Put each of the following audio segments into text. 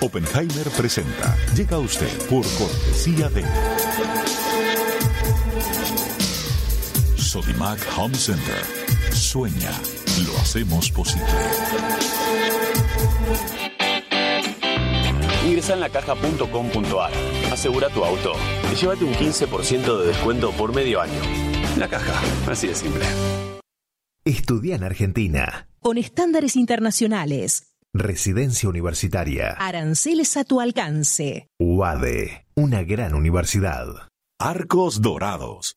Oppenheimer presenta. Llega a usted por cortesía de Sodimac Home Center. Sueña, lo hacemos posible. Ingresa en lacaja.com.ar, asegura tu auto y llévate un 15% de descuento por medio año. La caja, así de simple. Estudia en Argentina. Con estándares internacionales. Residencia universitaria. Aranceles a tu alcance. UADE, una gran universidad. Arcos Dorados.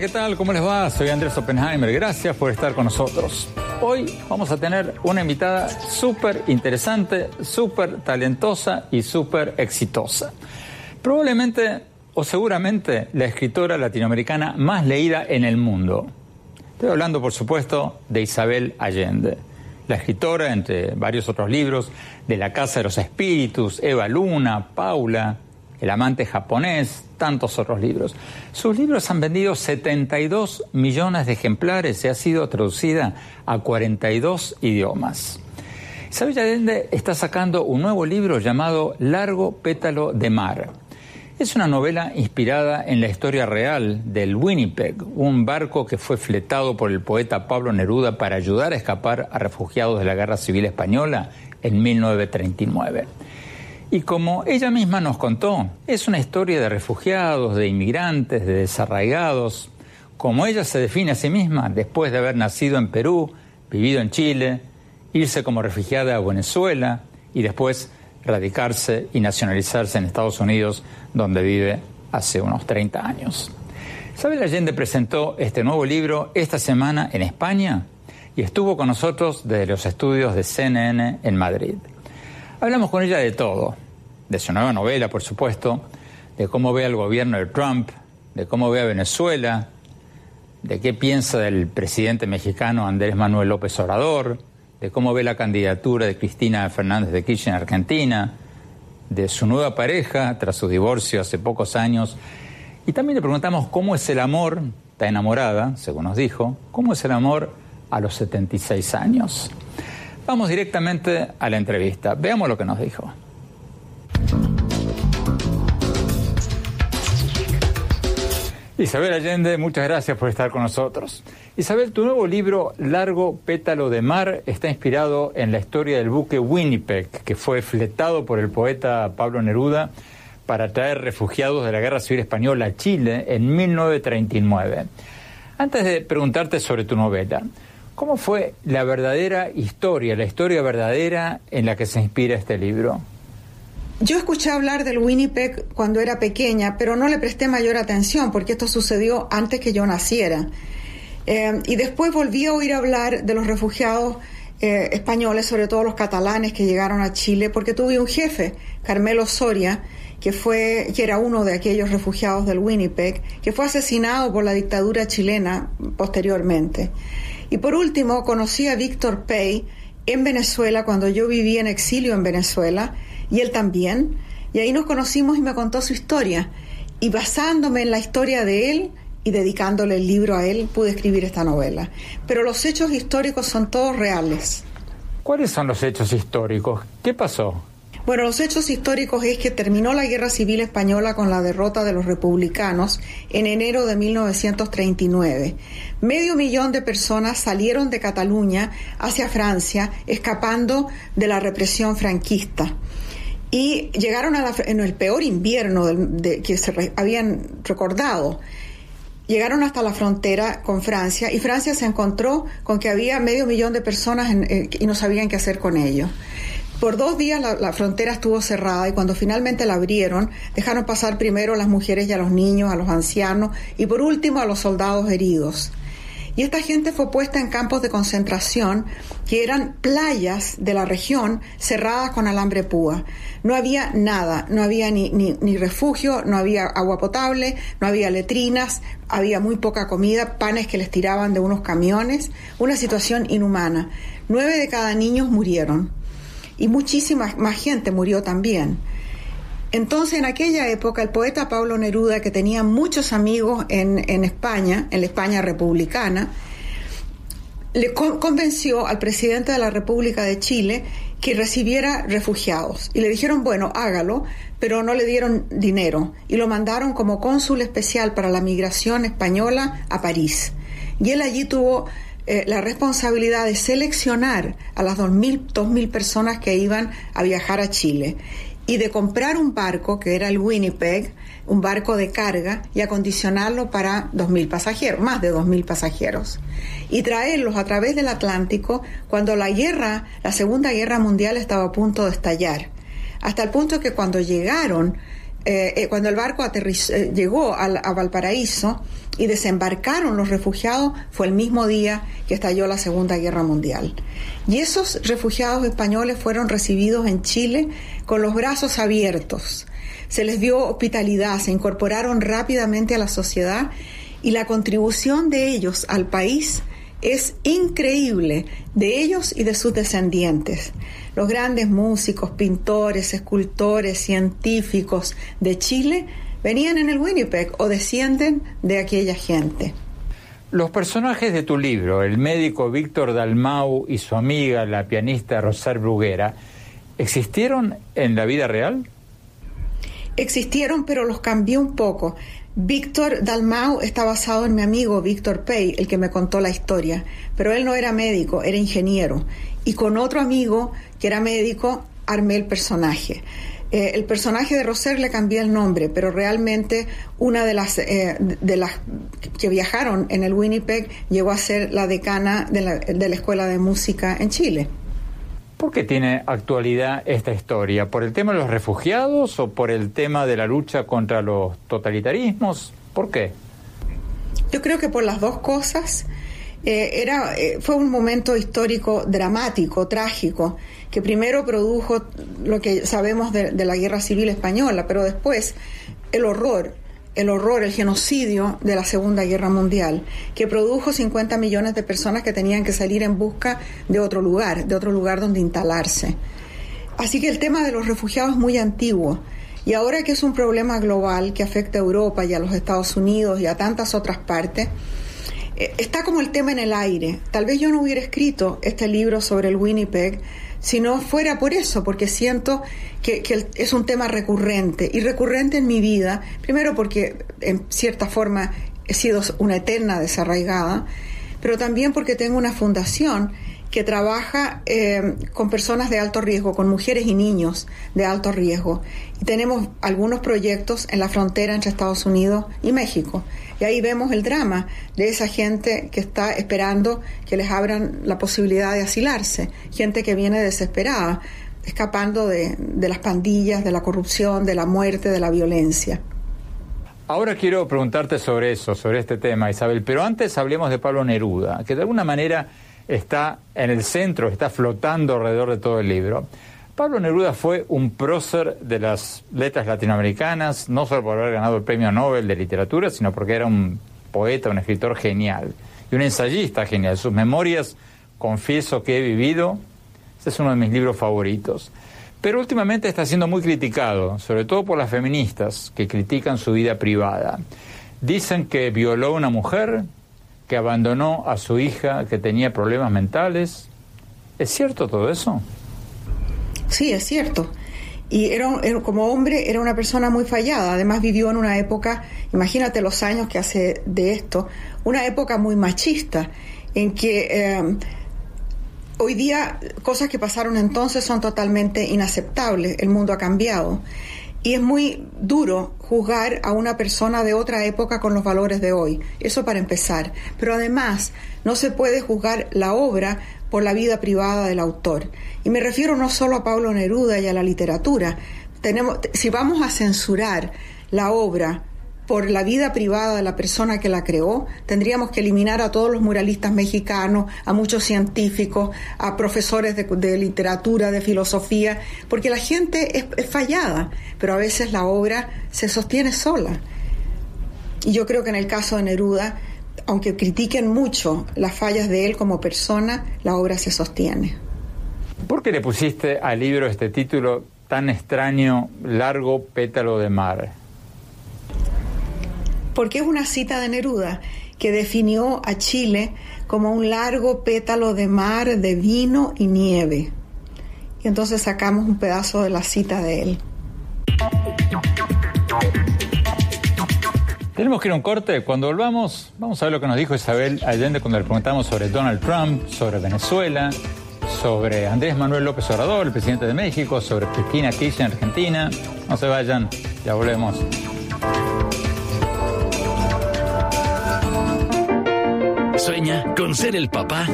¿Qué tal? ¿Cómo les va? Soy Andrés Oppenheimer. Gracias por estar con nosotros. Hoy vamos a tener una invitada súper interesante, súper talentosa y súper exitosa. Probablemente o seguramente la escritora latinoamericana más leída en el mundo. Estoy hablando, por supuesto, de Isabel Allende, la escritora, entre varios otros libros, de La Casa de los Espíritus, Eva Luna, Paula, El amante japonés, tantos otros libros. Sus libros han vendido 72 millones de ejemplares y ha sido traducida a 42 idiomas. Isabel Allende está sacando un nuevo libro llamado Largo pétalo de mar. Es una novela inspirada en la historia real del Winnipeg, un barco que fue fletado por el poeta Pablo Neruda para ayudar a escapar a refugiados de la Guerra Civil Española en 1939. Y como ella misma nos contó, es una historia de refugiados, de inmigrantes, de desarraigados, como ella se define a sí misma después de haber nacido en Perú, vivido en Chile, irse como refugiada a Venezuela y después radicarse y nacionalizarse en Estados Unidos, donde vive hace unos 30 años. Isabel Allende presentó este nuevo libro esta semana en España y estuvo con nosotros desde los estudios de CNN en Madrid. Hablamos con ella de todo, de su nueva novela, por supuesto, de cómo ve al gobierno de Trump, de cómo ve a Venezuela, de qué piensa del presidente mexicano Andrés Manuel López Obrador, de cómo ve la candidatura de Cristina Fernández de Kirchner en Argentina, de su nueva pareja tras su divorcio hace pocos años. Y también le preguntamos cómo es el amor, está enamorada, según nos dijo, cómo es el amor a los 76 años. Vamos directamente a la entrevista. Veamos lo que nos dijo. Isabel Allende, muchas gracias por estar con nosotros. Isabel, tu nuevo libro, Largo Pétalo de Mar, está inspirado en la historia del buque Winnipeg, que fue fletado por el poeta Pablo Neruda para traer refugiados de la Guerra Civil Española a Chile en 1939. Antes de preguntarte sobre tu novela, ¿cómo fue la verdadera historia, la historia verdadera en la que se inspira este libro? Yo escuché hablar del Winnipeg cuando era pequeña, pero no le presté mayor atención porque esto sucedió antes que yo naciera. Eh, y después volví a oír hablar de los refugiados eh, españoles, sobre todo los catalanes que llegaron a Chile, porque tuve un jefe, Carmelo Soria, que fue que era uno de aquellos refugiados del Winnipeg, que fue asesinado por la dictadura chilena posteriormente. Y por último, conocí a Víctor Pay en Venezuela cuando yo vivía en exilio en Venezuela y él también. Y ahí nos conocimos y me contó su historia. Y basándome en la historia de él y dedicándole el libro a él, pude escribir esta novela. Pero los hechos históricos son todos reales. ¿Cuáles son los hechos históricos? ¿Qué pasó? Bueno, los hechos históricos es que terminó la Guerra Civil Española con la derrota de los republicanos en enero de 1939. Medio millón de personas salieron de Cataluña hacia Francia escapando de la represión franquista y llegaron a en el peor invierno de, que se habían recordado. Llegaron hasta la frontera con Francia y Francia se encontró con que había medio millón de personas eh, y no sabían qué hacer con ellos. Por dos días la, frontera estuvo cerrada y cuando finalmente la abrieron, dejaron pasar primero a las mujeres y a los niños, a los ancianos y por último a los soldados heridos. Y esta gente fue puesta en campos de concentración que eran playas de la región cerradas con alambre púa. No había nada, no había ni, ni, refugio, no había agua potable, no había letrinas, había muy poca comida, panes que les tiraban de unos camiones, una situación inhumana. Nueve de cada niño murieron y muchísima más gente murió también. Entonces, en aquella época, el poeta Pablo Neruda, que tenía muchos amigos en, en España, en la España republicana, le convenció al presidente de la República de Chile que recibiera refugiados. Y le dijeron, bueno, hágalo, pero no le dieron dinero. Y lo mandaron como cónsul especial para la migración española a París. Y él allí tuvo eh, la responsabilidad de seleccionar a las 2.000, personas que iban a viajar a Chile y de comprar un barco, que era el Winnipeg, un barco de carga, y acondicionarlo para 2.000 pasajeros, más de 2.000 pasajeros, y traerlos a través del Atlántico cuando la guerra, la Segunda Guerra Mundial estaba a punto de estallar. Hasta el punto que cuando llegaron, eh, eh, cuando el barco llegó a Valparaíso, y desembarcaron los refugiados fue el mismo día que estalló la Segunda Guerra Mundial. Y esos refugiados españoles fueron recibidos en Chile con los brazos abiertos. Se les dio hospitalidad, se incorporaron rápidamente a la sociedad y la contribución de ellos al país es increíble, de ellos y de sus descendientes. Los grandes músicos, pintores, escultores, científicos de Chile venían en el Winnipeg o descienden de aquella gente. Los personajes de tu libro, el médico Víctor Dalmau y su amiga, la pianista Rosar Bruguera, ¿existieron en la vida real? Existieron, pero los cambié un poco. Víctor Dalmau está basado en mi amigo Víctor Pay, el que me contó la historia, pero él no era médico, era ingeniero. Y con otro amigo que era médico, armé el personaje. Eh, el personaje de Roser le cambié el nombre, pero realmente una de las, eh, de las que viajaron en el Winnipeg llegó a ser la decana de la, de la Escuela de Música en Chile. ¿Por qué tiene actualidad esta historia? ¿Por el tema de los refugiados o por el tema de la lucha contra los totalitarismos? ¿Por qué? Yo creo que por las dos cosas. Eh, era, fue un momento histórico dramático, trágico que primero produjo lo que sabemos de, la guerra civil española, pero después el horror, el horror, el genocidio de la Segunda Guerra Mundial, que produjo 50 millones de personas que tenían que salir en busca de otro lugar, de otro lugar donde instalarse. Así que el tema de los refugiados es muy antiguo. Y ahora que es un problema global que afecta a Europa y a los Estados Unidos y a tantas otras partes, eh, está como el tema en el aire. Tal vez yo no hubiera escrito este libro sobre el Winnipeg si no fuera por eso, porque siento que, es un tema recurrente y recurrente en mi vida, primero porque en cierta forma he sido una eterna desarraigada, pero también porque tengo una fundación que trabaja eh, con personas de alto riesgo, con mujeres y niños de alto riesgo. Y tenemos algunos proyectos en la frontera entre Estados Unidos y México. Y ahí vemos el drama de esa gente que está esperando que les abran la posibilidad de asilarse, gente que viene desesperada, escapando de, de las pandillas, de la corrupción, de la muerte, de la violencia. Ahora quiero preguntarte sobre eso, sobre este tema, Isabel, pero antes hablemos de Pablo Neruda, que de alguna manera está en el centro, está flotando alrededor de todo el libro. Pablo Neruda fue un prócer de las letras latinoamericanas, no solo por haber ganado el premio Nobel de Literatura, sino porque era un poeta, un escritor genial y un ensayista genial. Sus memorias, confieso que he vivido, este es uno de mis libros favoritos. Pero últimamente está siendo muy criticado, sobre todo por las feministas que critican su vida privada. Dicen que violó a una mujer, que abandonó a su hija que tenía problemas mentales. ¿Es cierto todo eso? Sí, es cierto. Y era, como hombre era una persona muy fallada. Además vivió en una época, imagínate los años que hace de esto, una época muy machista, en que eh, hoy día cosas que pasaron entonces son totalmente inaceptables. El mundo ha cambiado. Y es muy duro juzgar a una persona de otra época con los valores de hoy. Eso para empezar. Pero además, no se puede juzgar la obra por la vida privada del autor. Y me refiero no solo a Pablo Neruda y a la literatura. Tenemos, si vamos a censurar la obra por la vida privada de la persona que la creó, tendríamos que eliminar a todos los muralistas mexicanos, a muchos científicos, a profesores de, literatura, de filosofía, porque la gente es, es fallada, pero a veces la obra se sostiene sola. Y yo creo que en el caso de Neruda, aunque critiquen mucho las fallas de él como persona, la obra se sostiene. ¿Por qué le pusiste al libro este título tan extraño, Largo pétalo de mar? porque es una cita de Neruda que definió a Chile como un largo pétalo de mar de vino y nieve. Y entonces sacamos un pedazo de la cita de él. Tenemos que ir a un corte. Cuando volvamos, vamos a ver lo que nos dijo Isabel Allende cuando le preguntamos sobre Donald Trump, sobre Venezuela, sobre Andrés Manuel López Obrador, el presidente de México, sobre Cristina Kirchner, Argentina. No se vayan, ya volvemos. Sueña con ser el papá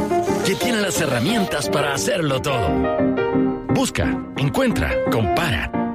que tiene las herramientas para hacerlo todo. Busca, encuentra, compara.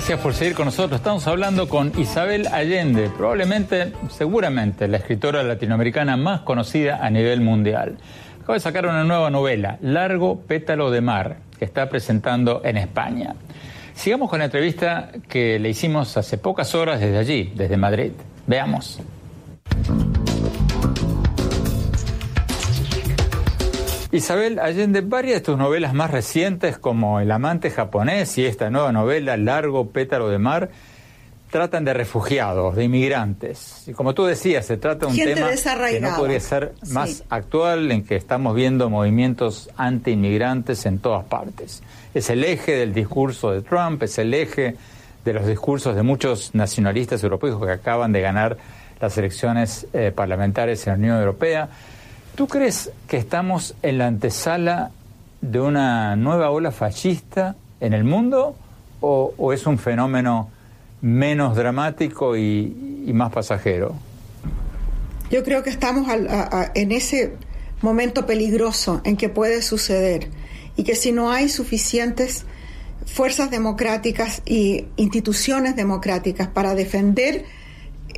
Gracias por seguir con nosotros. Estamos hablando con Isabel Allende, probablemente, seguramente, la escritora latinoamericana más conocida a nivel mundial. Acaba de sacar una nueva novela, Largo Pétalo de Mar, que está presentando en España. Sigamos con la entrevista que le hicimos hace pocas horas desde allí, desde Madrid. Veamos. Isabel Allende, varias de tus novelas más recientes, como El amante japonés y esta nueva novela, Largo pétalo de mar, tratan de refugiados, de inmigrantes. Y como tú decías, se trata de un tema que no podría ser más actual, en que estamos viendo movimientos anti-inmigrantes en todas partes. Es el eje del discurso de Trump, es el eje de los discursos de muchos nacionalistas europeos que acaban de ganar las elecciones eh, parlamentarias en la Unión Europea. ¿Tú crees que estamos en la antesala de una nueva ola fascista en el mundo o, es un fenómeno menos dramático y, más pasajero? Yo creo que estamos en ese momento peligroso en que puede suceder y que si no hay suficientes fuerzas democráticas y instituciones democráticas para defender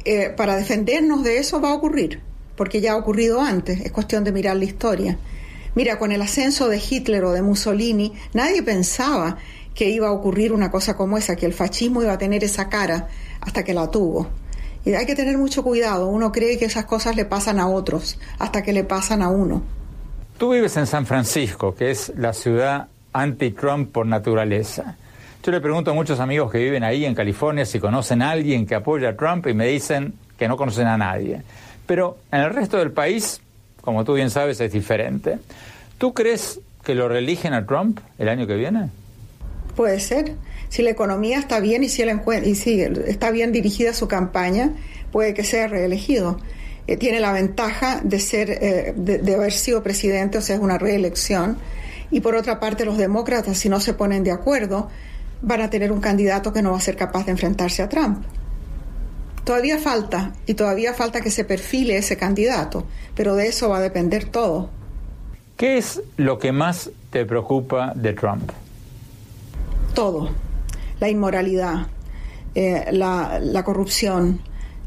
eh, para defendernos de eso va a ocurrir porque ya ha ocurrido antes, es cuestión de mirar la historia. Mira, con el ascenso de Hitler o de Mussolini, nadie pensaba que iba a ocurrir una cosa como esa, que el fascismo iba a tener esa cara hasta que la tuvo. Y hay que tener mucho cuidado, uno cree que esas cosas le pasan a otros, hasta que le pasan a uno. Tú vives en San Francisco, que es la ciudad anti-Trump por naturaleza. Yo le pregunto a muchos amigos que viven ahí en California si conocen a alguien que apoya a Trump y me dicen que no conocen a nadie. Pero en el resto del país, como tú bien sabes, es diferente. ¿Tú crees que lo reeligen a Trump el año que viene? Puede ser. Si la economía está bien y si, y si está bien dirigida su campaña, puede que sea reelegido. Eh, tiene la ventaja de, ser, eh, de, haber sido presidente, o sea, es una reelección. Y por otra parte, los demócratas, si no se ponen de acuerdo, van a tener un candidato que no va a ser capaz de enfrentarse a Trump. Todavía falta, y todavía falta que se perfile ese candidato, pero de eso va a depender todo. ¿Qué es lo que más te preocupa de Trump? Todo. La inmoralidad, eh, la, corrupción,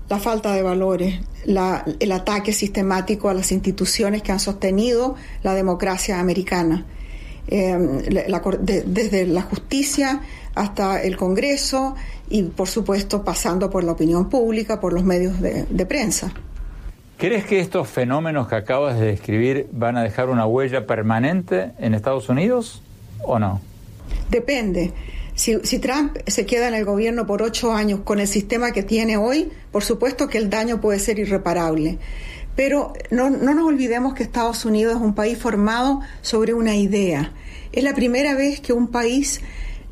la falta de valores, el ataque sistemático a las instituciones que han sostenido la democracia americana. Eh, desde la justicia hasta el Congreso y, por supuesto, pasando por la opinión pública, por los medios de, de prensa. ¿Crees que estos fenómenos que acabas de describir van a dejar una huella permanente en Estados Unidos o no? Depende. Si, Trump se queda en el gobierno por ocho años con el sistema que tiene hoy, por supuesto que el daño puede ser irreparable. Pero no, no nos olvidemos que Estados Unidos es un país formado sobre una idea. Es la primera vez que un país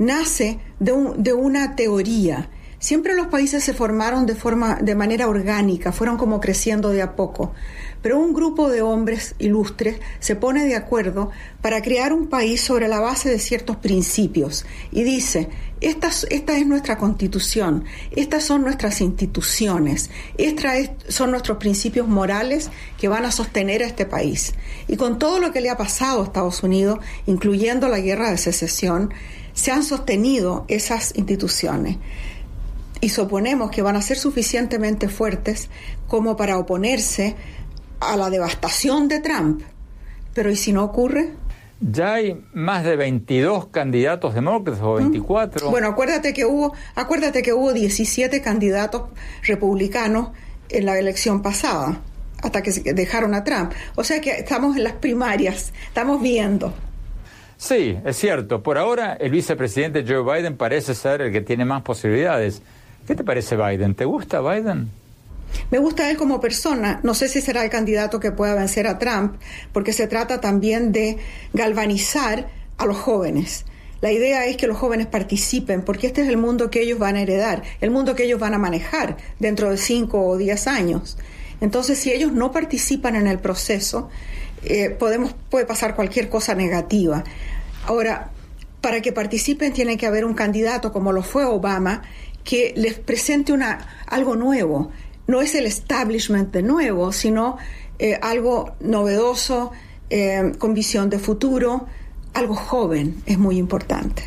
nace de, de una teoría. Siempre los países se formaron de forma, de manera orgánica, fueron como creciendo de a poco. Pero un grupo de hombres ilustres se pone de acuerdo para crear un país sobre la base de ciertos principios y dice, esta, esta es nuestra constitución, estas son nuestras instituciones, estos son nuestros principios morales que van a sostener a este país. Y con todo lo que le ha pasado a Estados Unidos, incluyendo la guerra de secesión, se han sostenido esas instituciones y suponemos que van a ser suficientemente fuertes como para oponerse a la devastación de Trump. Pero ¿y si no ocurre? Ya hay más de 22 candidatos demócratas o 24. ¿Mm? Bueno, acuérdate que hubo, acuérdate que hubo 17 candidatos republicanos en la elección pasada, hasta que dejaron a Trump. O sea que estamos en las primarias, estamos viendo. Sí, es cierto. Por ahora el vicepresidente Joe Biden parece ser el que tiene más posibilidades. ¿Qué te parece Biden? ¿Te gusta Biden? Me gusta él como persona. No sé si será el candidato que pueda vencer a Trump, porque se trata también de galvanizar a los jóvenes. La idea es que los jóvenes participen, porque este es el mundo que ellos van a heredar, el mundo que ellos van a manejar dentro de cinco o diez años. Entonces, si ellos no participan en el proceso, eh, podemos, puede pasar cualquier cosa negativa. Ahora, para que participen tiene que haber un candidato como lo fue Obama, que les presente una, algo nuevo, no es el establishment de nuevo, sino eh, algo novedoso, eh, con visión de futuro, algo joven, es muy importante.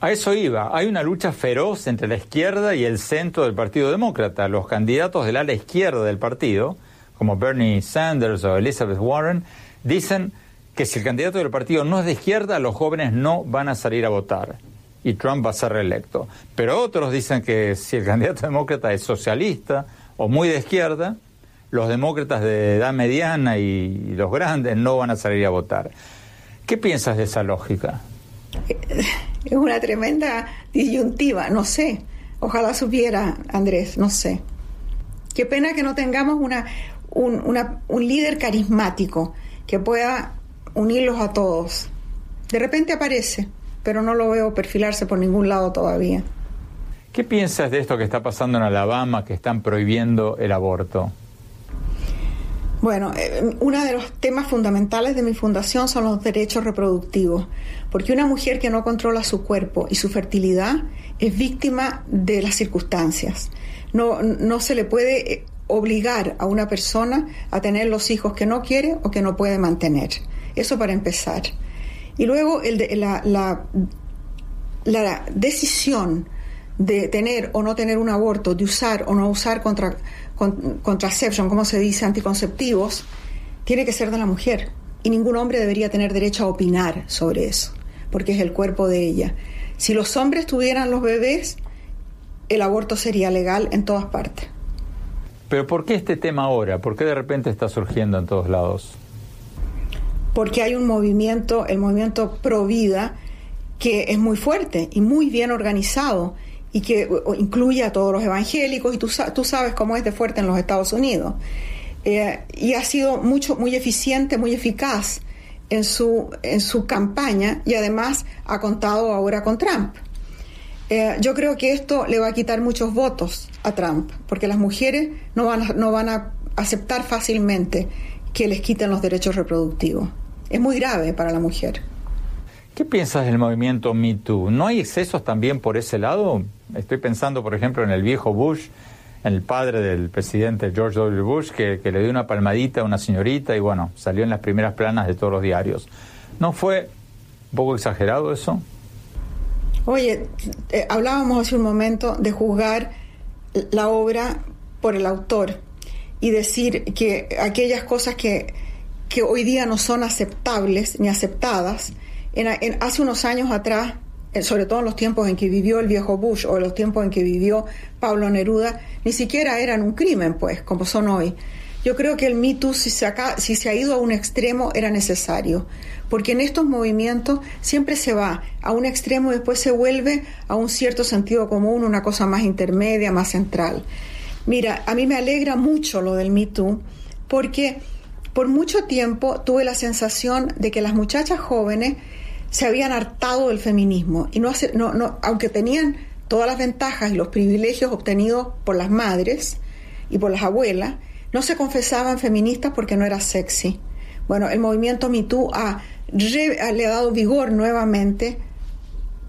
A eso iba. Hay una lucha feroz entre la izquierda y el centro del Partido Demócrata. Los candidatos del ala izquierda del partido, como Bernie Sanders o Elizabeth Warren, dicen que si el candidato del partido no es de izquierda, los jóvenes no van a salir a votar y Trump va a ser reelecto. Pero otros dicen que si el candidato demócrata es socialista o muy de izquierda, los demócratas de edad mediana y los grandes no van a salir a votar. ¿Qué piensas de esa lógica? Es una tremenda disyuntiva, no sé. Ojalá supiera, Andrés, no sé. Qué pena que no tengamos una, un, un líder carismático que pueda unirlos a todos. De repente aparece pero no lo veo perfilarse por ningún lado todavía. ¿Qué piensas de esto que está pasando en Alabama, que están prohibiendo el aborto? Bueno, eh, uno de los temas fundamentales de mi fundación son los derechos reproductivos, porque una mujer que no controla su cuerpo y su fertilidad es víctima de las circunstancias. No, no se le puede eh, obligar a una persona a tener los hijos que no quiere o que no puede mantener. Eso para empezar. Y luego el de, la, la, la, decisión de tener o no tener un aborto, de usar o no usar contra, como se dice, anticonceptivos, tiene que ser de la mujer. Y ningún hombre debería tener derecho a opinar sobre eso, porque es el cuerpo de ella. Si los hombres tuvieran los bebés, el aborto sería legal en todas partes. Pero ¿por qué este tema ahora? ¿Por qué de repente está surgiendo en todos lados? Porque hay un movimiento, el movimiento Pro Vida, que es muy fuerte y muy bien organizado y que incluye a todos los evangélicos y tú, tú sabes cómo es de fuerte en los Estados Unidos. Eh, y ha sido mucho, muy eficiente, muy eficaz en su, en su campaña y además ha contado ahora con Trump. Eh, yo creo que esto le va a quitar muchos votos a Trump, porque las mujeres no van, a, no van a aceptar fácilmente que les quiten los derechos reproductivos. Es muy grave para la mujer. ¿Qué piensas del movimiento Me Too? ¿No hay excesos también por ese lado? Estoy pensando, por ejemplo, en el viejo Bush, en el padre del presidente George W. Bush, que, que le dio una palmadita a una señorita y bueno, salió en las primeras planas de todos los diarios. ¿No fue un poco exagerado eso? Oye, eh, hablábamos hace un momento de juzgar la obra por el autor y decir que aquellas cosas que, que hoy día no son aceptables ni aceptadas, en, hace unos años atrás, sobre todo en los tiempos en que vivió el viejo Bush o en los tiempos en que vivió Pablo Neruda, ni siquiera eran un crimen, pues, como son hoy. Yo creo que el Me Too, si se, si se ha ido a un extremo, era necesario, porque en estos movimientos siempre se va a un extremo y después se vuelve a un cierto sentido común, una cosa más intermedia, más central. Mira, a mí me alegra mucho lo del Me Too, porque por mucho tiempo tuve la sensación de que las muchachas jóvenes se habían hartado del feminismo y no, no, no aunque tenían todas las ventajas y los privilegios obtenidos por las madres y por las abuelas, no se confesaban feministas porque no era sexy. Bueno, el movimiento MeToo ha, le ha dado vigor nuevamente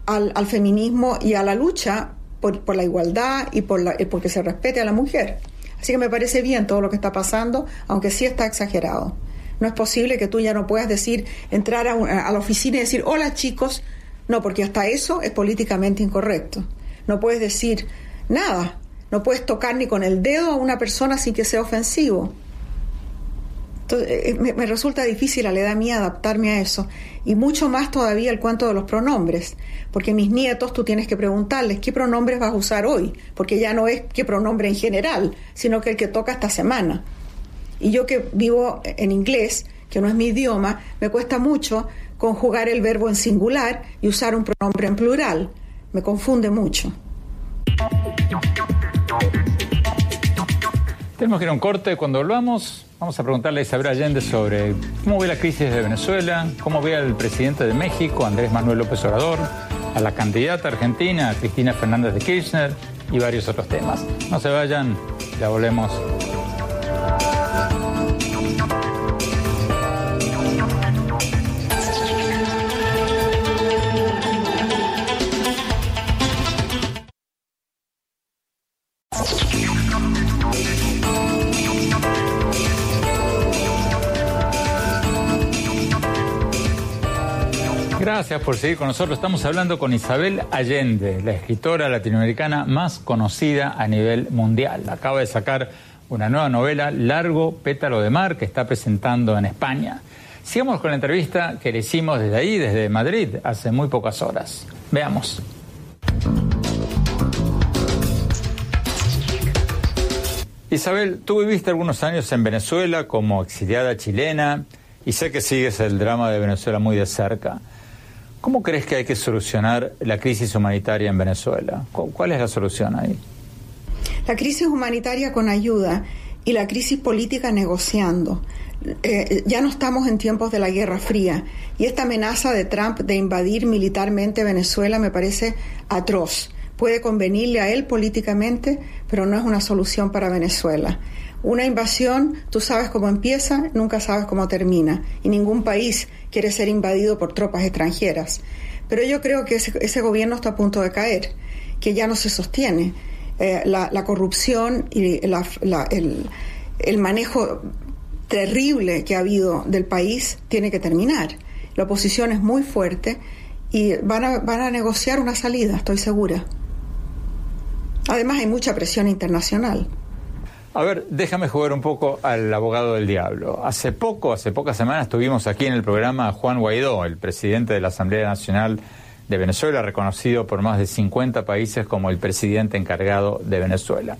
al, feminismo y a la lucha por, la igualdad y por la, porque se respete a la mujer. Así que me parece bien todo lo que está pasando, aunque sí está exagerado. No es posible que tú ya no puedas decir, entrar a, a la oficina y decir, hola chicos. No, porque hasta eso es políticamente incorrecto. No puedes decir nada. No puedes tocar ni con el dedo a una persona sin que sea ofensivo. Eh, me, resulta difícil a la edad mía adaptarme a eso. Y mucho más todavía el cuento de los pronombres. Porque mis nietos tú tienes que preguntarles qué pronombres vas a usar hoy. Porque ya no es qué pronombre en general, sino que el que toca esta semana. Y yo que vivo en inglés, que no es mi idioma, me cuesta mucho conjugar el verbo en singular y usar un pronombre en plural. Me confunde mucho. Tenemos que ir a un corte. Cuando volvamos, vamos a preguntarle a Isabel Allende sobre cómo ve la crisis de Venezuela, cómo ve al presidente de México, Andrés Manuel López Obrador, a la candidata argentina, Cristina Fernández de Kirchner y varios otros temas. No se vayan, ya volvemos. Gracias por seguir con nosotros. Estamos hablando con Isabel Allende, la escritora latinoamericana más conocida a nivel mundial. Acaba de sacar una nueva novela, Largo Pétalo de Mar, que está presentando en España. Sigamos con la entrevista que le hicimos desde ahí, desde Madrid, hace muy pocas horas. Veamos. Isabel, tú viviste algunos años en Venezuela como exiliada chilena y sé que sigues el drama de Venezuela muy de cerca. ¿Cómo crees que hay que solucionar la crisis humanitaria en Venezuela? ¿Cuál es la solución ahí? La crisis humanitaria con ayuda y la crisis política negociando. Eh, ya no estamos en tiempos de la Guerra Fría y esta amenaza de Trump de invadir militarmente Venezuela me parece atroz. Puede convenirle a él políticamente, pero no es una solución para Venezuela. Una invasión, tú sabes cómo empieza, nunca sabes cómo termina, y ningún país quiere ser invadido por tropas extranjeras. Pero yo creo que ese, gobierno está a punto de caer, que ya no se sostiene. Eh, la, corrupción y el, manejo terrible que ha habido del país tiene que terminar. La oposición es muy fuerte y van a, van a negociar una salida, estoy segura. Además hay mucha presión internacional. A ver, déjame jugar un poco al abogado del diablo. Hace poco, hace pocas semanas, tuvimos aquí en el programa a Juan Guaidó, el presidente de la Asamblea Nacional de Venezuela, reconocido por más de 50 países como el presidente encargado de Venezuela.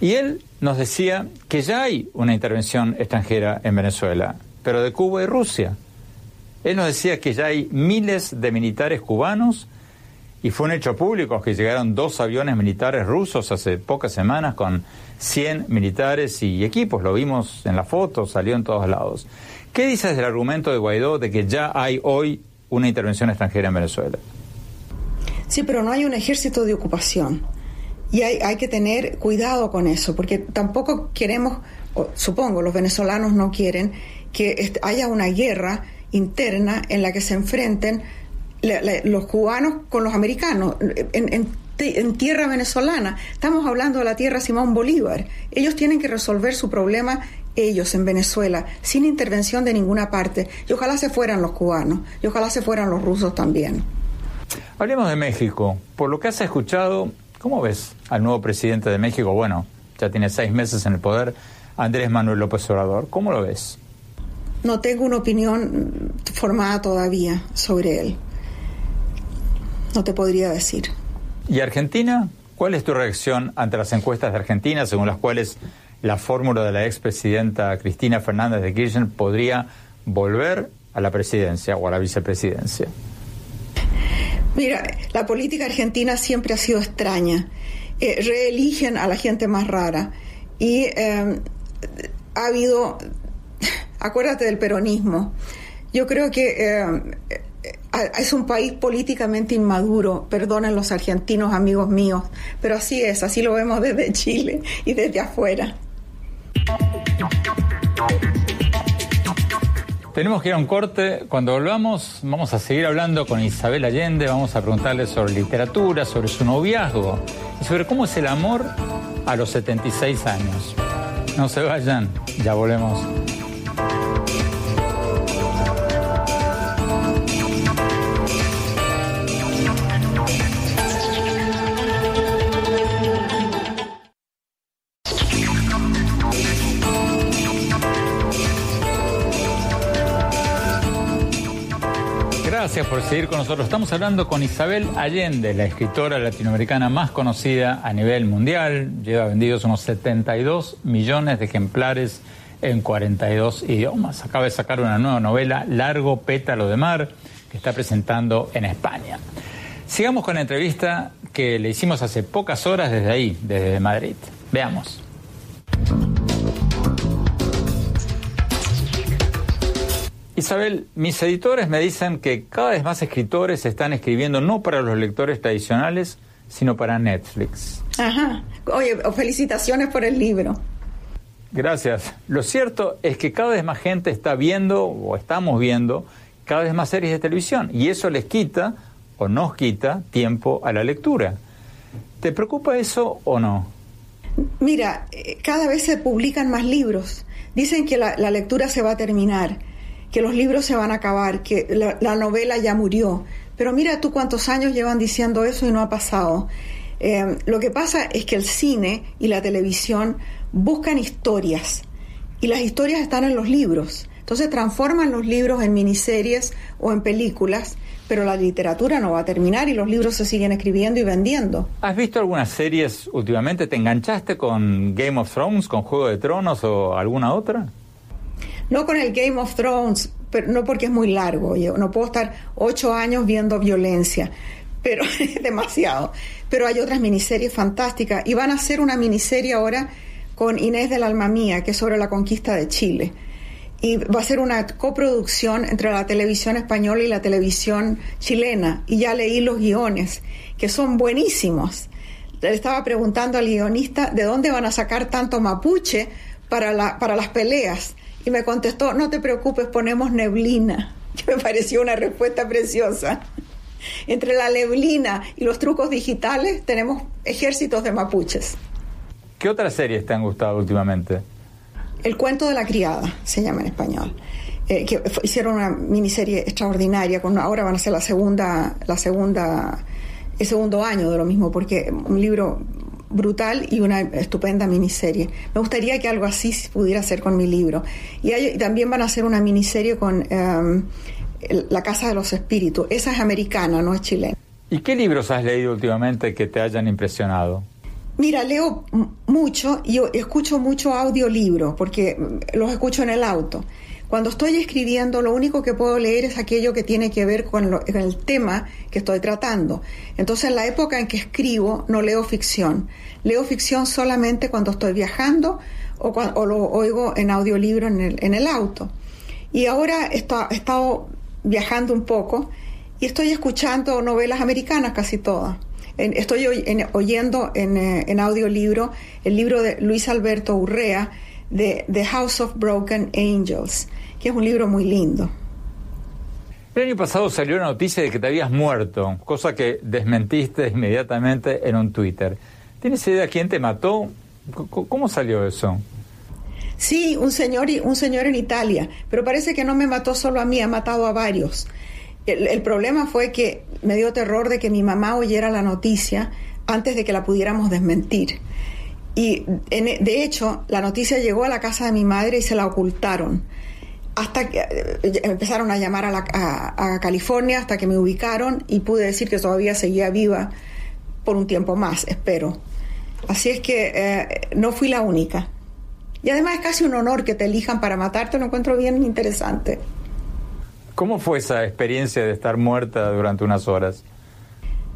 Y él nos decía que ya hay una intervención extranjera en Venezuela, pero de Cuba y Rusia. Él nos decía que ya hay miles de militares cubanos Y fue un hecho público que llegaron dos aviones militares rusos hace pocas semanas con 100 militares y equipos. Lo vimos en la foto, salió en todos lados. ¿Qué dices del argumento de Guaidó de que ya hay hoy una intervención extranjera en Venezuela? Sí, pero no hay un ejército de ocupación. Y hay, hay que tener cuidado con eso, porque tampoco queremos, supongo, los venezolanos no quieren que haya una guerra interna en la que se enfrenten los cubanos con los americanos en, tierra venezolana. Estamos hablando de la tierra Simón Bolívar. Ellos tienen que resolver su problema ellos en Venezuela sin intervención de ninguna parte. Y ojalá se fueran los cubanos y ojalá se fueran los rusos también. Hablemos de México. Por lo que has escuchado, ¿cómo ves al nuevo presidente de México? Bueno, ya tiene seis meses en el poder, Andrés Manuel López Obrador. ¿Cómo lo ves? No tengo una opinión formada todavía sobre él. No te podría decir. ¿Y Argentina? ¿Cuál es tu reacción ante las encuestas de Argentina, según las cuales la fórmula de la expresidenta Cristina Fernández de Kirchner podría volver a la presidencia o a la vicepresidencia? Mira, la política argentina siempre ha sido extraña. Eh, reeligen a la gente más rara. Y eh, ha habido, acuérdate del peronismo. Yo creo que eh, es un país políticamente inmaduro, perdonen los argentinos amigos míos, pero así es, así lo vemos desde Chile y desde afuera. Tenemos que ir a un corte. Cuando volvamos, vamos a seguir hablando con Isabel Allende. Vamos a preguntarle sobre literatura, sobre su noviazgo y sobre cómo es el amor a los 76 años. No se vayan, ya volvemos. Gracias por seguir con nosotros. Estamos hablando con Isabel Allende, la escritora latinoamericana más conocida a nivel mundial. Lleva vendidos unos 72 millones de ejemplares en 42 idiomas. Acaba de sacar una nueva novela, Largo Pétalo de Mar, que está presentando en España. Sigamos con la entrevista que le hicimos hace pocas horas desde ahí, desde Madrid. Veamos. Isabel, mis editores me dicen que cada vez más escritores están escribiendo no para los lectores tradicionales, sino para Netflix. Ajá. Oye, felicitaciones por el libro. Gracias. Lo cierto es que cada vez más gente está viendo, o estamos viendo, cada vez más series de televisión, y eso les quita, o nos quita, tiempo a la lectura. ¿Te preocupa eso o no? Mira, eh, cada vez se publican más libros. Dicen que la, la lectura se va a terminar que los libros se van a acabar, que la, novela ya murió. Pero mira tú cuántos años llevan diciendo eso y no ha pasado. Eh, lo que pasa es que el cine y la televisión buscan historias y las historias están en los libros. Entonces transforman los libros en miniseries o en películas, pero la literatura no va a terminar y los libros se siguen escribiendo y vendiendo. ¿Has visto algunas series últimamente? ¿Te enganchaste con Game of Thrones, con Juego de Tronos o alguna otra? No con el Game of Thrones, pero no porque es muy largo. Yo no puedo estar ocho años viendo violencia, pero es demasiado. Pero hay otras miniseries fantásticas y van a hacer una miniserie ahora con Inés del Alma Mía, que es sobre la conquista de Chile. Y va a ser una coproducción entre la televisión española y la televisión chilena. Y ya leí los guiones, que son buenísimos. Le estaba preguntando al guionista de dónde van a sacar tanto mapuche para, la, para las peleas y me contestó, no te preocupes, ponemos neblina, que me pareció una respuesta preciosa. Entre la neblina y los trucos digitales tenemos ejércitos de mapuches. ¿Qué otras series te han gustado últimamente? El cuento de la criada, se llama en español. Eh, que hicieron una miniserie extraordinaria, con ahora van a ser la segunda, la segunda, el segundo año de lo mismo, porque un libro brutal y una estupenda miniserie. Me gustaría que algo así pudiera ser con mi libro. Y también van a hacer una miniserie con em, La Casa de los Espíritus. Esa es americana, no es chilena. ¿Y qué libros has leído últimamente que te hayan impresionado? Mira, leo mucho y escucho mucho audiolibro porque los escucho en el auto. Cuando estoy escribiendo, lo único que puedo leer es aquello que tiene que ver con, el tema que estoy tratando. Entonces, en la época en que escribo, no leo ficción. Leo ficción solamente cuando estoy viajando o, lo oigo en audiolibro en el, en el auto. Y ahora he estado viajando un poco y estoy escuchando novelas americanas casi todas. estoy oyendo en, eh, en audiolibro el libro de Luis Alberto Urrea, de The House of Broken Angels que es un libro muy lindo. El año pasado salió la noticia de que te habías muerto, cosa que desmentiste inmediatamente en un Twitter. ¿Tienes idea quién te mató? ¿Cómo salió eso? Sí, un señor, un señor en Italia, pero parece que no me mató solo a mí, ha matado a varios. El, problema fue que me dio terror de que mi mamá oyera la noticia antes de que la pudiéramos desmentir. Y de hecho, la noticia llegó a la casa de mi madre y se la ocultaron hasta que eh, empezaron a llamar a, California hasta que me ubicaron y pude decir que todavía seguía viva por un tiempo más, espero. Así es que eh, no fui la única. Y además es casi un honor que te elijan para matarte, lo encuentro bien interesante. ¿Cómo fue esa experiencia de estar muerta durante unas horas?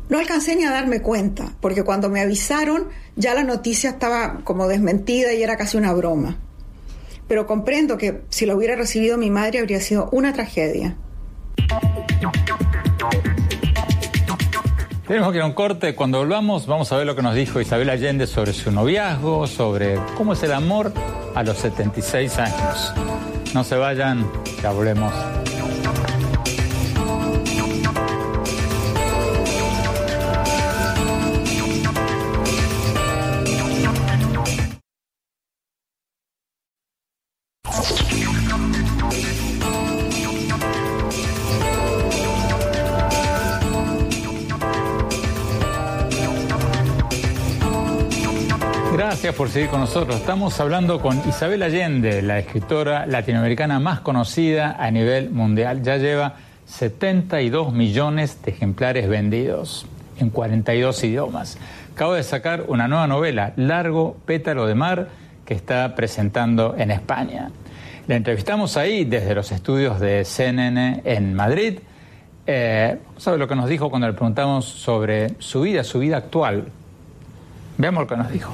No alcancé ni a darme cuenta, porque cuando me avisaron ya la noticia estaba como desmentida y era casi una broma pero comprendo que si lo hubiera recibido mi madre habría sido una tragedia. Tenemos que ir a un corte. Cuando volvamos, vamos a ver lo que nos dijo Isabel Allende sobre su noviazgo, sobre cómo es el amor a los 76 años. No se vayan, ya volvemos. Gracias por seguir con nosotros. Estamos hablando con Isabel Allende, la escritora latinoamericana más conocida a nivel mundial. Ya lleva 72 millones de ejemplares vendidos en 42 idiomas. Acaba de sacar una nueva novela, Largo Pétalo de Mar, que está presentando en España. La entrevistamos ahí desde los estudios de CNN en Madrid. Eh, ¿Sabe lo que nos dijo cuando le preguntamos sobre su vida, su vida actual? Veamos lo que nos dijo.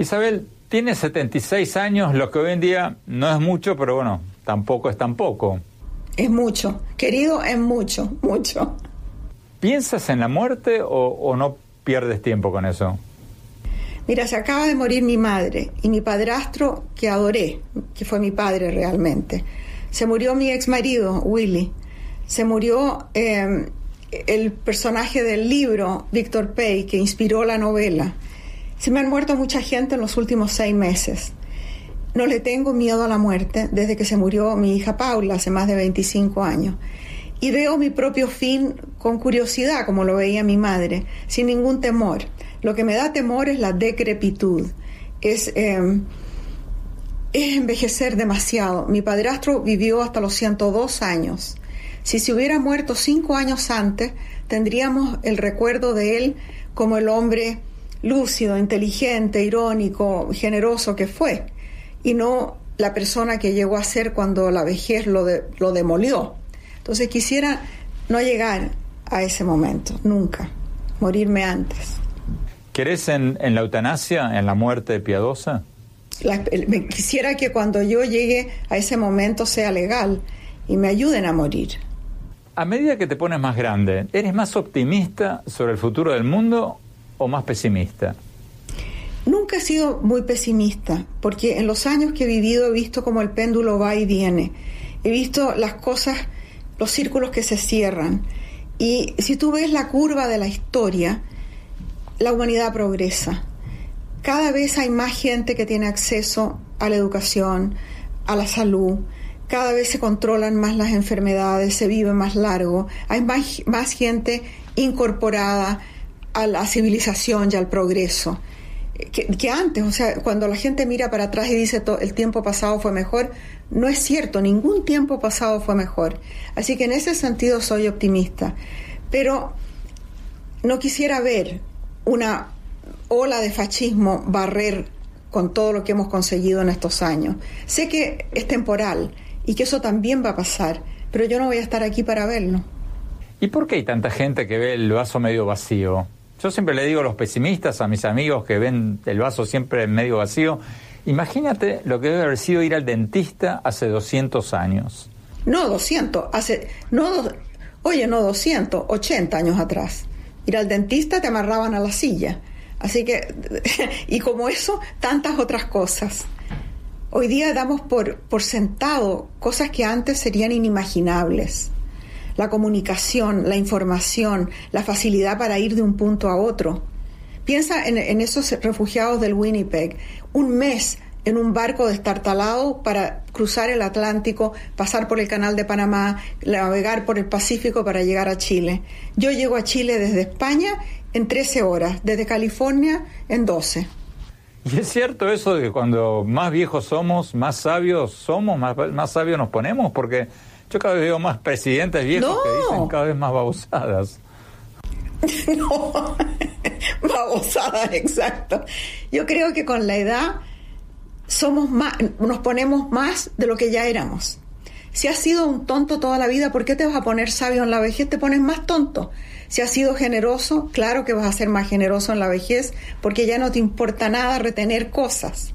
Isabel, tiene 76 años, lo que hoy en día no es mucho, pero bueno, tampoco es tan poco. Es mucho, querido, es mucho, mucho. ¿Piensas en la muerte o, no pierdes tiempo con eso? Mira, se acaba de morir mi madre y mi padrastro que adoré, que fue mi padre realmente. Se murió mi ex marido, Willy. Se murió eh, el personaje del libro, Víctor Pay, que inspiró la novela. Se me han muerto mucha gente en los últimos seis meses. No le tengo miedo a la muerte desde que se murió mi hija Paula hace más de 25 años. Y veo mi propio fin con curiosidad, como lo veía mi madre, sin ningún temor. Lo que me da temor es la decrepitud, es, em, es envejecer demasiado. Mi padrastro vivió hasta los 102 años. Si se hubiera muerto cinco años antes, tendríamos el recuerdo de él como el hombre lúcido, inteligente, irónico, generoso que fue, y no la persona que llegó a ser cuando la vejez lo, lo demolió. Entonces quisiera no llegar a ese momento, nunca, morirme antes. ¿Querés en, la eutanasia, en la muerte piadosa? quisiera que cuando yo llegue a ese momento sea legal y me ayuden a morir. A medida que te pones más grande, ¿eres más optimista sobre el futuro del mundo o más pesimista? Nunca he sido muy pesimista, porque en los años que he vivido he visto como el péndulo va y viene. He visto las cosas, los círculos que se cierran. Y si tú ves la curva de la historia, la humanidad progresa. Cada vez hay más gente que tiene acceso a la educación, a la salud. Cada vez se controlan más las enfermedades, se vive más largo. Hay más, más gente incorporada a la civilización y al progreso. Que, antes, o sea, cuando la gente mira para atrás y dice el tiempo pasado fue mejor, no es cierto, ningún tiempo pasado fue mejor. Así que en ese sentido soy optimista. Pero no quisiera ver una ola de fascismo barrer con todo lo que hemos conseguido en estos años. Sé que es temporal y que eso también va a pasar, pero yo no voy a estar aquí para verlo. ¿Y por qué hay tanta gente que ve el vaso medio vacío? Yo siempre le digo a los pesimistas, a mis amigos que ven el vaso siempre medio vacío, imagínate lo que debe haber sido ir al dentista hace 200 años. No 200, hace, no, oye, no 200, 80 años atrás. Ir al dentista te amarraban a la silla. Así que, y como eso, tantas otras cosas. Hoy día damos por, por sentado cosas que antes serían inimaginables la comunicación, la información, la facilidad para ir de un punto a otro. Piensa en, esos refugiados del Winnipeg, un mes en un barco destartalado para cruzar el Atlántico, pasar por el Canal de Panamá, navegar por el Pacífico para llegar a Chile. Yo llego a Chile desde España en 13 horas, desde California en 12. Y es cierto eso de que cuando más viejos somos, más sabios somos, más, más sabios nos ponemos, porque yo cada vez veo más presidentes viejos que dicen cada vez más babosadas. no, babosadas, exacto. Yo creo que con la edad somos más, nos ponemos más de lo que ya éramos. Si has sido un tonto toda la vida, ¿por qué te vas a poner sabio en la vejez? Te pones más tonto. Si has sido generoso, claro que vas a ser más generoso en la vejez, porque ya no te importa nada retener cosas.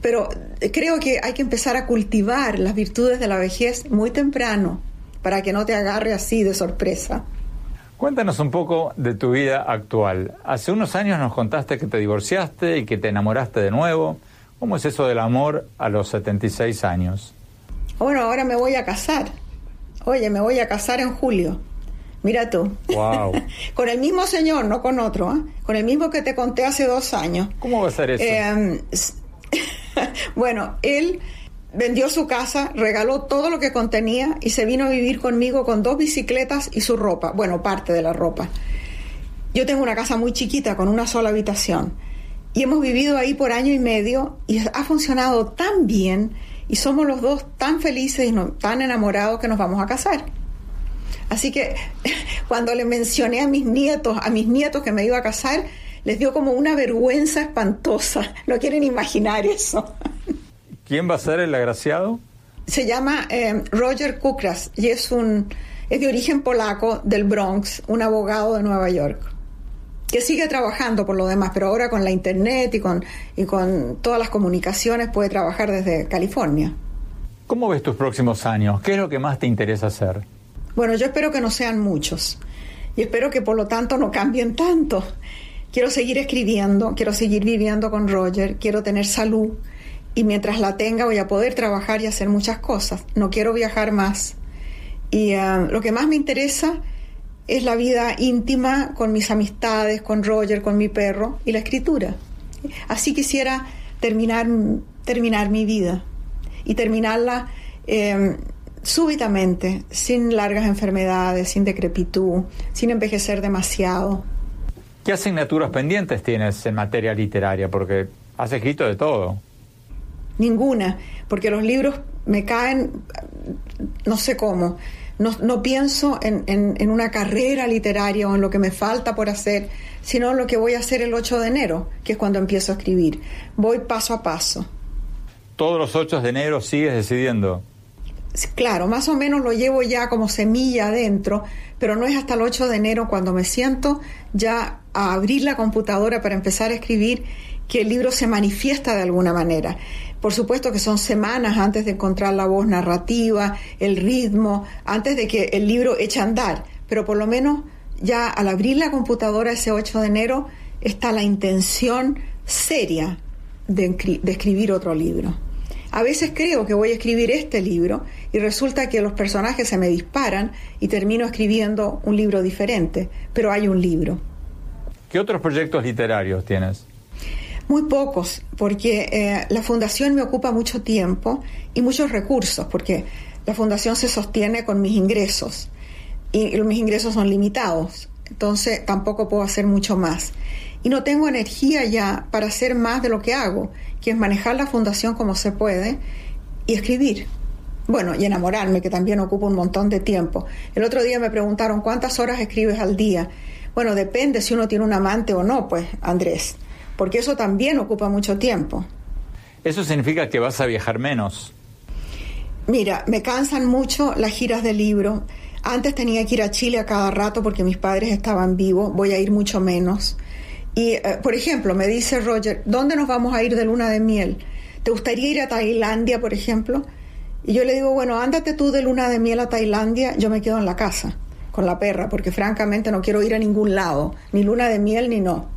Pero creo que hay que empezar a cultivar las virtudes de la vejez muy temprano para que no te agarre así de sorpresa. Cuéntanos un poco de tu vida actual. Hace unos años nos contaste que te divorciaste y que te enamoraste de nuevo. ¿Cómo es eso del amor a los 76 años? Bueno, ahora me voy a casar. Oye, me voy a casar en julio. Mira tú. Wow. con el mismo señor, no con otro, ¿eh? con el mismo que te conté hace dos años. ¿Cómo va a ser eso? Eh, bueno, él vendió su casa, regaló todo lo que contenía y se vino a vivir conmigo con dos bicicletas y su ropa, bueno, parte de la ropa. Yo tengo una casa muy chiquita con una sola habitación y hemos vivido ahí por año y medio y ha funcionado tan bien y somos los dos tan felices y tan enamorados que nos vamos a casar. Así que cuando le mencioné a mis nietos, a mis nietos que me iba a casar, les dio como una vergüenza espantosa. No quieren imaginar eso. ¿Quién va a ser el agraciado? Se llama eh, Roger Kukras y es un es de origen polaco del Bronx, un abogado de Nueva York que sigue trabajando por lo demás, pero ahora con la internet y con, y con todas las comunicaciones puede trabajar desde California. ¿Cómo ves tus próximos años? ¿Qué es lo que más te interesa hacer? Bueno, yo espero que no sean muchos y espero que por lo tanto no cambien tanto quiero seguir escribiendo, quiero seguir viviendo con Roger, quiero tener salud y mientras la tenga voy a poder trabajar y hacer muchas cosas. No quiero viajar más. Y eh, lo que más me interesa es la vida íntima con mis amistades, con Roger, con mi perro y la escritura. Así quisiera terminar, terminar mi vida y terminarla eh, súbitamente, sin largas enfermedades, sin decrepitud, sin envejecer demasiado. ¿Qué asignaturas pendientes tienes en materia literaria? Porque has escrito de todo. Ninguna, porque los libros me caen, no sé cómo. No, pienso en, en, una carrera literaria o en lo que me falta por hacer, sino en lo que voy a hacer el 8 de enero, que es cuando empiezo a escribir. Voy paso a paso. ¿Todos los 8 de enero sigues decidiendo? Claro, más o menos lo llevo ya como semilla adentro, pero no es hasta el 8 de enero cuando me siento ya a abrir la computadora para empezar a escribir que el libro se manifiesta de alguna manera. Por supuesto que son semanas antes de encontrar la voz narrativa, el ritmo, antes de que el libro eche a andar, pero por lo menos ya al abrir la computadora ese 8 de enero está la intención seria de, de escribir otro libro. A veces creo que voy a escribir este libro y resulta que los personajes se me disparan y termino escribiendo un libro diferente, pero hay un libro. ¿Qué otros proyectos literarios tienes? Muy pocos, porque eh, la fundación me ocupa mucho tiempo y muchos recursos, porque la fundación se sostiene con mis ingresos y mis ingresos son limitados, entonces tampoco puedo hacer mucho más. Y no tengo energía ya para hacer más de lo que hago, que es manejar la fundación como se puede y escribir. Bueno, y enamorarme, que también ocupa un montón de tiempo. El otro día me preguntaron cuántas horas escribes al día. Bueno, depende si uno tiene un amante o no, pues, Andrés. porque eso también ocupa mucho tiempo. Eso significa que vas a viajar menos. Mira, me cansan mucho las giras de libro. Antes tenía que ir a Chile a cada rato porque mis padres estaban vivos, voy a ir mucho menos. Y, eh, por ejemplo, me dice Roger, ¿dónde nos vamos a ir de luna de miel? ¿Te gustaría ir a Tailandia, por ejemplo? Y yo le digo, bueno, ándate tú de luna de miel a Tailandia, yo me quedo en la casa con la perra, porque francamente no quiero ir a ningún lado, ni luna de miel ni no.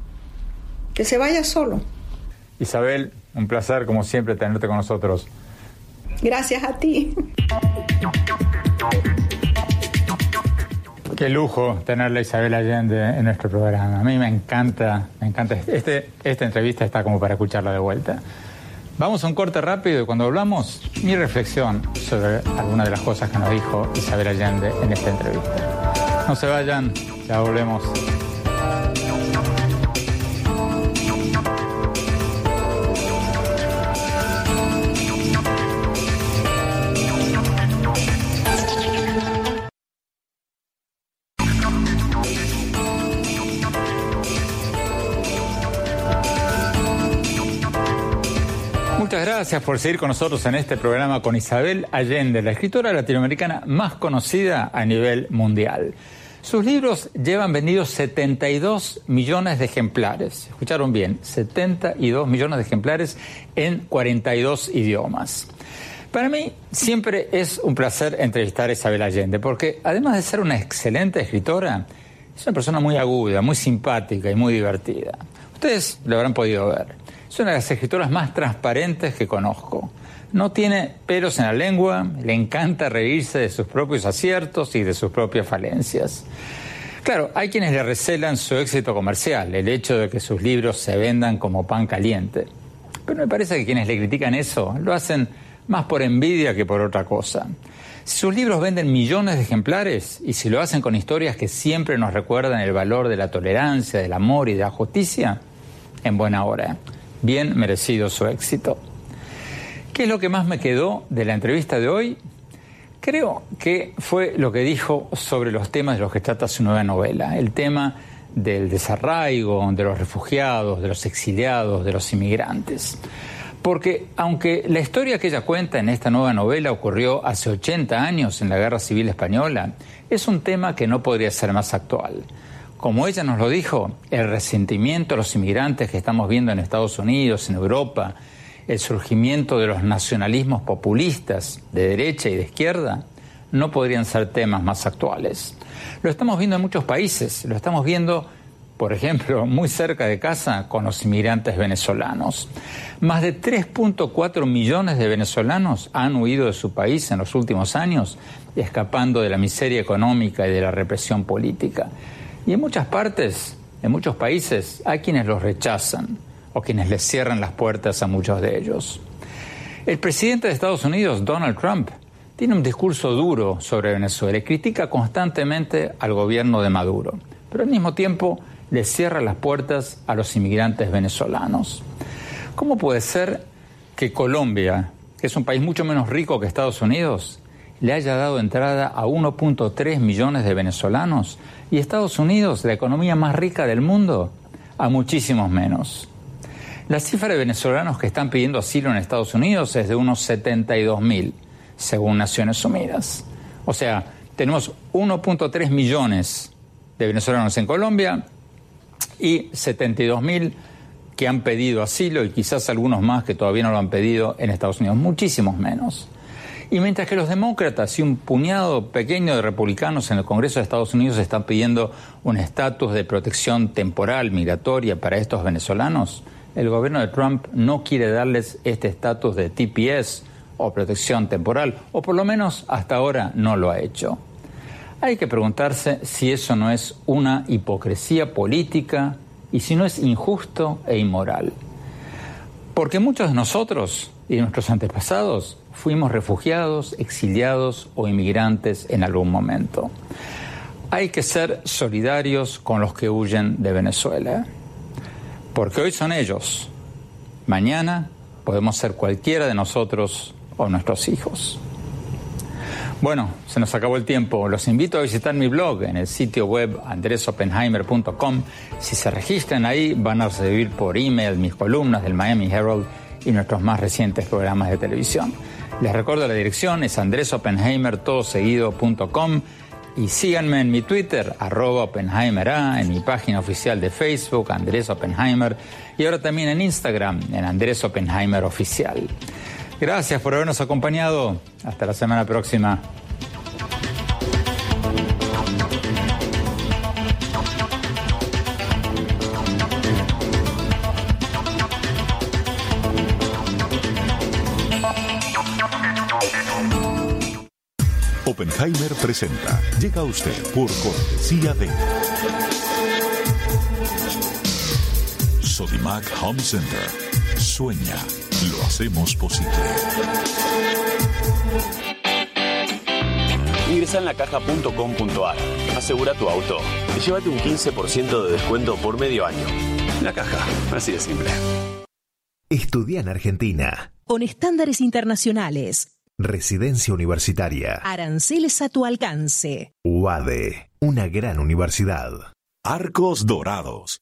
Que se vaya solo. Isabel, un placer como siempre tenerte con nosotros. Gracias a ti. Qué lujo tenerla Isabel Allende en nuestro programa. A mí me encanta, me encanta. Este, esta entrevista está como para escucharla de vuelta. Vamos a un corte rápido y cuando hablamos, mi reflexión sobre algunas de las cosas que nos dijo Isabel Allende en esta entrevista. No se vayan, ya volvemos. Gracias por seguir con nosotros en este programa con Isabel Allende, la escritora latinoamericana más conocida a nivel mundial. Sus libros llevan vendidos 72 millones de ejemplares. Escucharon bien, 72 millones de ejemplares en 42 idiomas. Para mí siempre es un placer entrevistar a Isabel Allende, porque además de ser una excelente escritora, es una persona muy aguda, muy simpática y muy divertida. Ustedes lo habrán podido ver. Es una de las escritoras más transparentes que conozco. No tiene pelos en la lengua, le encanta reírse de sus propios aciertos y de sus propias falencias. Claro, hay quienes le recelan su éxito comercial, el hecho de que sus libros se vendan como pan caliente. Pero me parece que quienes le critican eso lo hacen más por envidia que por otra cosa. Si sus libros venden millones de ejemplares y si lo hacen con historias que siempre nos recuerdan el valor de la tolerancia, del amor y de la justicia, en buena hora bien merecido su éxito. ¿Qué es lo que más me quedó de la entrevista de hoy? Creo que fue lo que dijo sobre los temas de los que trata su nueva novela, el tema del desarraigo, de los refugiados, de los exiliados, de los inmigrantes. Porque aunque la historia que ella cuenta en esta nueva novela ocurrió hace 80 años en la Guerra Civil Española, es un tema que no podría ser más actual. Como ella nos lo dijo, el resentimiento a los inmigrantes que estamos viendo en Estados Unidos, en Europa, el surgimiento de los nacionalismos populistas de derecha y de izquierda, no podrían ser temas más actuales. Lo estamos viendo en muchos países, lo estamos viendo, por ejemplo, muy cerca de casa con los inmigrantes venezolanos. Más de 3.4 millones de venezolanos han huido de su país en los últimos años, escapando de la miseria económica y de la represión política. Y en muchas partes, en muchos países, hay quienes los rechazan o quienes les cierran las puertas a muchos de ellos. El presidente de Estados Unidos, Donald Trump, tiene un discurso duro sobre Venezuela y critica constantemente al gobierno de Maduro, pero al mismo tiempo le cierra las puertas a los inmigrantes venezolanos. ¿Cómo puede ser que Colombia, que es un país mucho menos rico que Estados Unidos, le haya dado entrada a 1.3 millones de venezolanos y Estados Unidos, la economía más rica del mundo, a muchísimos menos. La cifra de venezolanos que están pidiendo asilo en Estados Unidos es de unos 72 mil, según Naciones Unidas. O sea, tenemos 1.3 millones de venezolanos en Colombia y 72 mil que han pedido asilo y quizás algunos más que todavía no lo han pedido en Estados Unidos, muchísimos menos. Y mientras que los demócratas y un puñado pequeño de republicanos en el Congreso de Estados Unidos están pidiendo un estatus de protección temporal migratoria para estos venezolanos, el gobierno de Trump no quiere darles este estatus de TPS o protección temporal, o por lo menos hasta ahora no lo ha hecho. Hay que preguntarse si eso no es una hipocresía política y si no es injusto e inmoral. Porque muchos de nosotros y nuestros antepasados fuimos refugiados, exiliados o inmigrantes en algún momento. Hay que ser solidarios con los que huyen de Venezuela, porque hoy son ellos. Mañana podemos ser cualquiera de nosotros o nuestros hijos. Bueno, se nos acabó el tiempo. Los invito a visitar mi blog en el sitio web andresopenheimer.com. Si se registran ahí, van a recibir por email mis columnas del Miami Herald y nuestros más recientes programas de televisión. Les recuerdo la dirección, es andresopenheimertodoseguido.com y síganme en mi Twitter, arroba en mi página oficial de Facebook, Andrés Oppenheimer, y ahora también en Instagram, en Andrés Oppenheimer Oficial. Gracias por habernos acompañado. Hasta la semana próxima. Oppenheimer presenta. Llega a usted por cortesía de Sodimac Home Center. Sueña lo hacemos posible. Ingresa en lacaja.com.ar, asegura tu auto y llévate un 15% de descuento por medio año. La caja, así de simple. Estudia en Argentina. Con estándares internacionales. Residencia universitaria. Aranceles a tu alcance. UADE, una gran universidad. Arcos Dorados